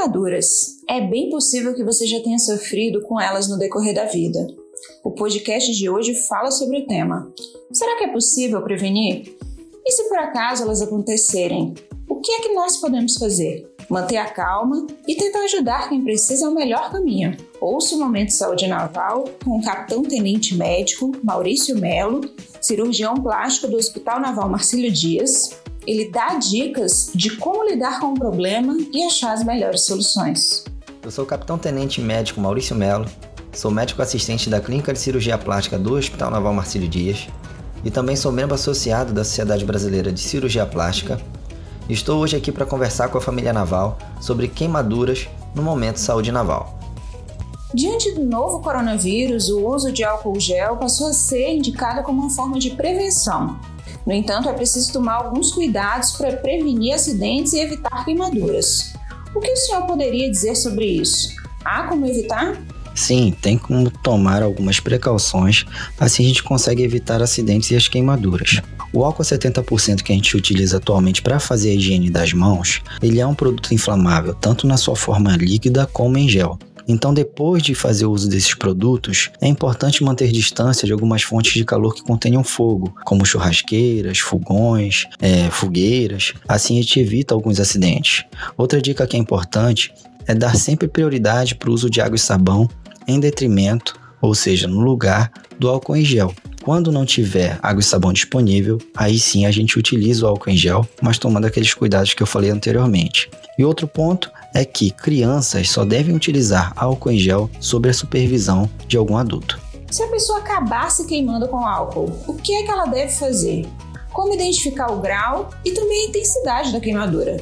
Queimaduras. É bem possível que você já tenha sofrido com elas no decorrer da vida. O podcast de hoje fala sobre o tema. Será que é possível prevenir? E se por acaso elas acontecerem, o que é que nós podemos fazer? Manter a calma e tentar ajudar quem precisa é o melhor caminho. Ouça o Momento de Saúde Naval com o Capitão Tenente Médico Maurício Melo, cirurgião plástico do Hospital Naval Marcílio Dias, ele dá dicas de como lidar com o problema e achar as melhores soluções. Eu sou o capitão tenente médico Maurício Melo, sou médico assistente da Clínica de Cirurgia Plástica do Hospital Naval Marcílio Dias e também sou membro associado da Sociedade Brasileira de Cirurgia Plástica. Estou hoje aqui para conversar com a família naval sobre queimaduras no momento saúde naval. Diante do novo coronavírus, o uso de álcool gel passou a ser indicado como uma forma de prevenção no entanto, é preciso tomar alguns cuidados para prevenir acidentes e evitar queimaduras. O que o senhor poderia dizer sobre isso? Há como evitar? Sim, tem como tomar algumas precauções, assim a gente consegue evitar acidentes e as queimaduras. O álcool 70% que a gente utiliza atualmente para fazer a higiene das mãos, ele é um produto inflamável tanto na sua forma líquida como em gel. Então, depois de fazer uso desses produtos, é importante manter distância de algumas fontes de calor que contenham fogo, como churrasqueiras, fogões, é, fogueiras. Assim, a gente evita alguns acidentes. Outra dica que é importante é dar sempre prioridade para o uso de água e sabão em detrimento, ou seja, no lugar do álcool em gel. Quando não tiver água e sabão disponível, aí sim a gente utiliza o álcool em gel, mas tomando aqueles cuidados que eu falei anteriormente. E outro ponto é que crianças só devem utilizar álcool em gel sob a supervisão de algum adulto. Se a pessoa acabar se queimando com álcool, o que é que ela deve fazer? Como identificar o grau e também a intensidade da queimadura?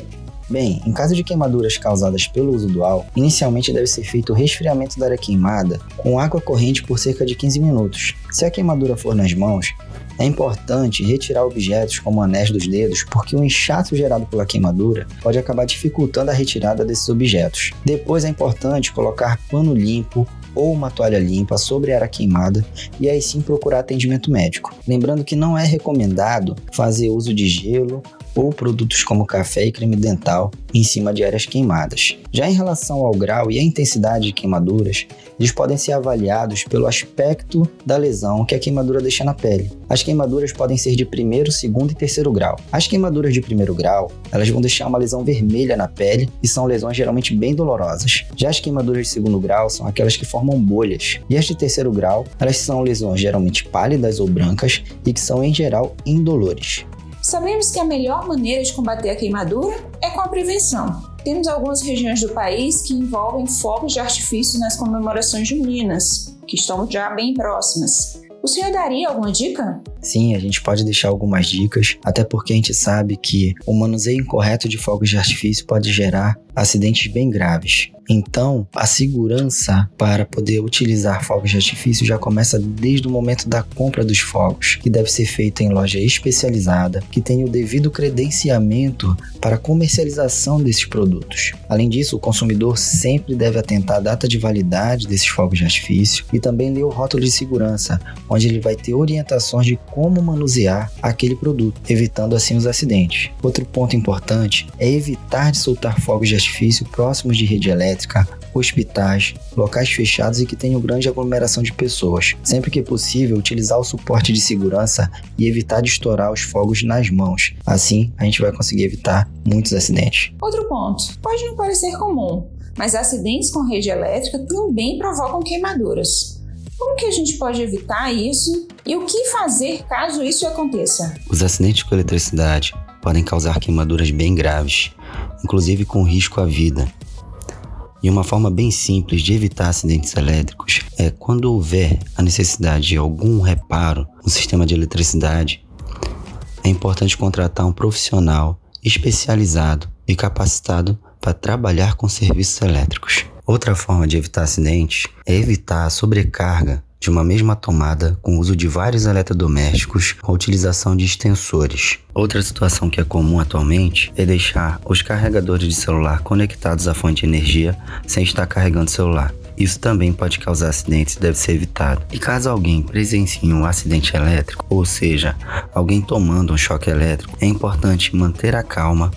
Bem, em caso de queimaduras causadas pelo uso álcool, inicialmente deve ser feito o resfriamento da área queimada com água corrente por cerca de 15 minutos. Se a queimadura for nas mãos, é importante retirar objetos como anéis dos dedos, porque o inchaço gerado pela queimadura pode acabar dificultando a retirada desses objetos. Depois é importante colocar pano limpo ou uma toalha limpa sobre a área queimada e aí sim procurar atendimento médico. Lembrando que não é recomendado fazer uso de gelo ou produtos como café e creme dental em cima de áreas queimadas. Já em relação ao grau e a intensidade de queimaduras, eles podem ser avaliados pelo aspecto da lesão que a queimadura deixa na pele. As queimaduras podem ser de primeiro, segundo e terceiro grau. As queimaduras de primeiro grau, elas vão deixar uma lesão vermelha na pele e são lesões geralmente bem dolorosas. Já as queimaduras de segundo grau são aquelas que formam bolhas. E as de terceiro grau, elas são lesões geralmente pálidas ou brancas e que são em geral indolores. Sabemos que a melhor maneira de combater a queimadura é com a prevenção. Temos algumas regiões do país que envolvem fogos de artifício nas comemorações juninas, que estão já bem próximas. O senhor daria alguma dica? Sim, a gente pode deixar algumas dicas, até porque a gente sabe que o manuseio incorreto de fogos de artifício pode gerar acidentes bem graves. Então, a segurança para poder utilizar fogos de artifício já começa desde o momento da compra dos fogos, que deve ser feita em loja especializada, que tenha o devido credenciamento para comercialização desses produtos. Além disso, o consumidor sempre deve atentar à data de validade desses fogos de artifício e também ler o rótulo de segurança, onde ele vai ter orientações de como manusear aquele produto, evitando assim os acidentes. Outro ponto importante é evitar de soltar fogos de artifício próximos de rede elétrica, hospitais, locais fechados e que tenham grande aglomeração de pessoas. Sempre que possível, utilizar o suporte de segurança e evitar de estourar os fogos nas mãos. Assim, a gente vai conseguir evitar muitos acidentes. Outro ponto: pode não parecer comum, mas acidentes com rede elétrica também provocam queimaduras. Como que a gente pode evitar isso e o que fazer caso isso aconteça? Os acidentes com eletricidade podem causar queimaduras bem graves, inclusive com risco à vida. E uma forma bem simples de evitar acidentes elétricos é quando houver a necessidade de algum reparo no sistema de eletricidade, é importante contratar um profissional especializado e capacitado para trabalhar com serviços elétricos. Outra forma de evitar acidentes é evitar a sobrecarga de uma mesma tomada com o uso de vários eletrodomésticos a utilização de extensores. Outra situação que é comum atualmente é deixar os carregadores de celular conectados à fonte de energia sem estar carregando o celular. Isso também pode causar acidentes e deve ser evitado. E caso alguém presencie um acidente elétrico, ou seja, alguém tomando um choque elétrico, é importante manter a calma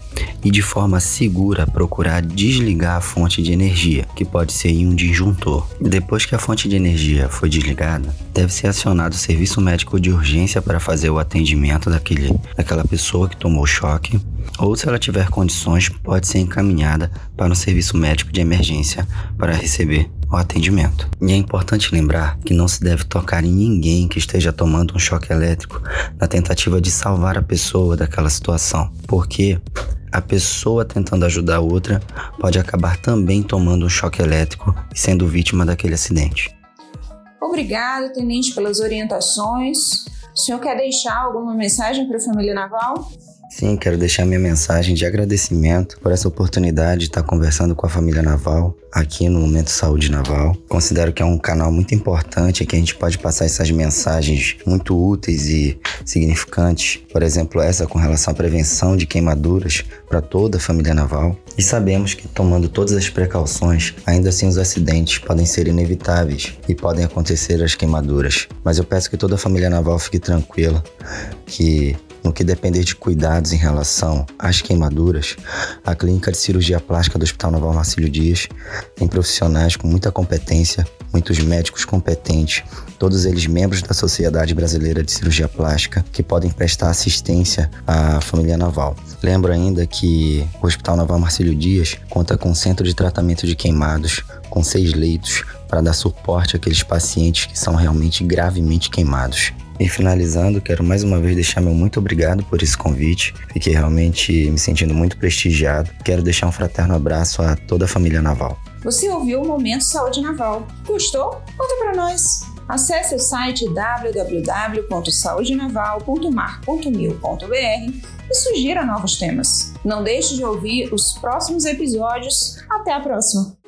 e de forma segura procurar desligar a fonte de energia, que pode ser em um disjuntor. Depois que a fonte de energia foi desligada, deve ser acionado o serviço médico de urgência para fazer o atendimento daquele, daquela pessoa que tomou choque, ou se ela tiver condições, pode ser encaminhada para um serviço médico de emergência para receber o atendimento. E é importante lembrar que não se deve tocar em ninguém que esteja tomando um choque elétrico na tentativa de salvar a pessoa daquela situação, porque a pessoa tentando ajudar a outra pode acabar também tomando um choque elétrico e sendo vítima daquele acidente. Obrigado, tenente, pelas orientações. O senhor quer deixar alguma mensagem para a família naval? Sim, quero deixar minha mensagem de agradecimento por essa oportunidade de estar conversando com a família Naval aqui no Momento Saúde Naval. Considero que é um canal muito importante que a gente pode passar essas mensagens muito úteis e significantes. Por exemplo, essa com relação à prevenção de queimaduras para toda a família naval. E sabemos que tomando todas as precauções, ainda assim os acidentes podem ser inevitáveis e podem acontecer as queimaduras. Mas eu peço que toda a família naval fique tranquila, que no que depender de cuidados em relação às queimaduras, a Clínica de Cirurgia Plástica do Hospital Naval Marcílio Dias tem profissionais com muita competência, muitos médicos competentes, todos eles membros da Sociedade Brasileira de Cirurgia Plástica, que podem prestar assistência à família naval. Lembro ainda que o Hospital Naval Marcílio Dias conta com um centro de tratamento de queimados, com seis leitos, para dar suporte àqueles pacientes que são realmente gravemente queimados. E finalizando, quero mais uma vez deixar meu muito obrigado por esse convite. Fiquei realmente me sentindo muito prestigiado. Quero deixar um fraterno abraço a toda a família naval. Você ouviu o Momento Saúde Naval. Gostou? Conta para nós. Acesse o site www.saudenaval.mar.mil.br e sugira novos temas. Não deixe de ouvir os próximos episódios. Até a próxima!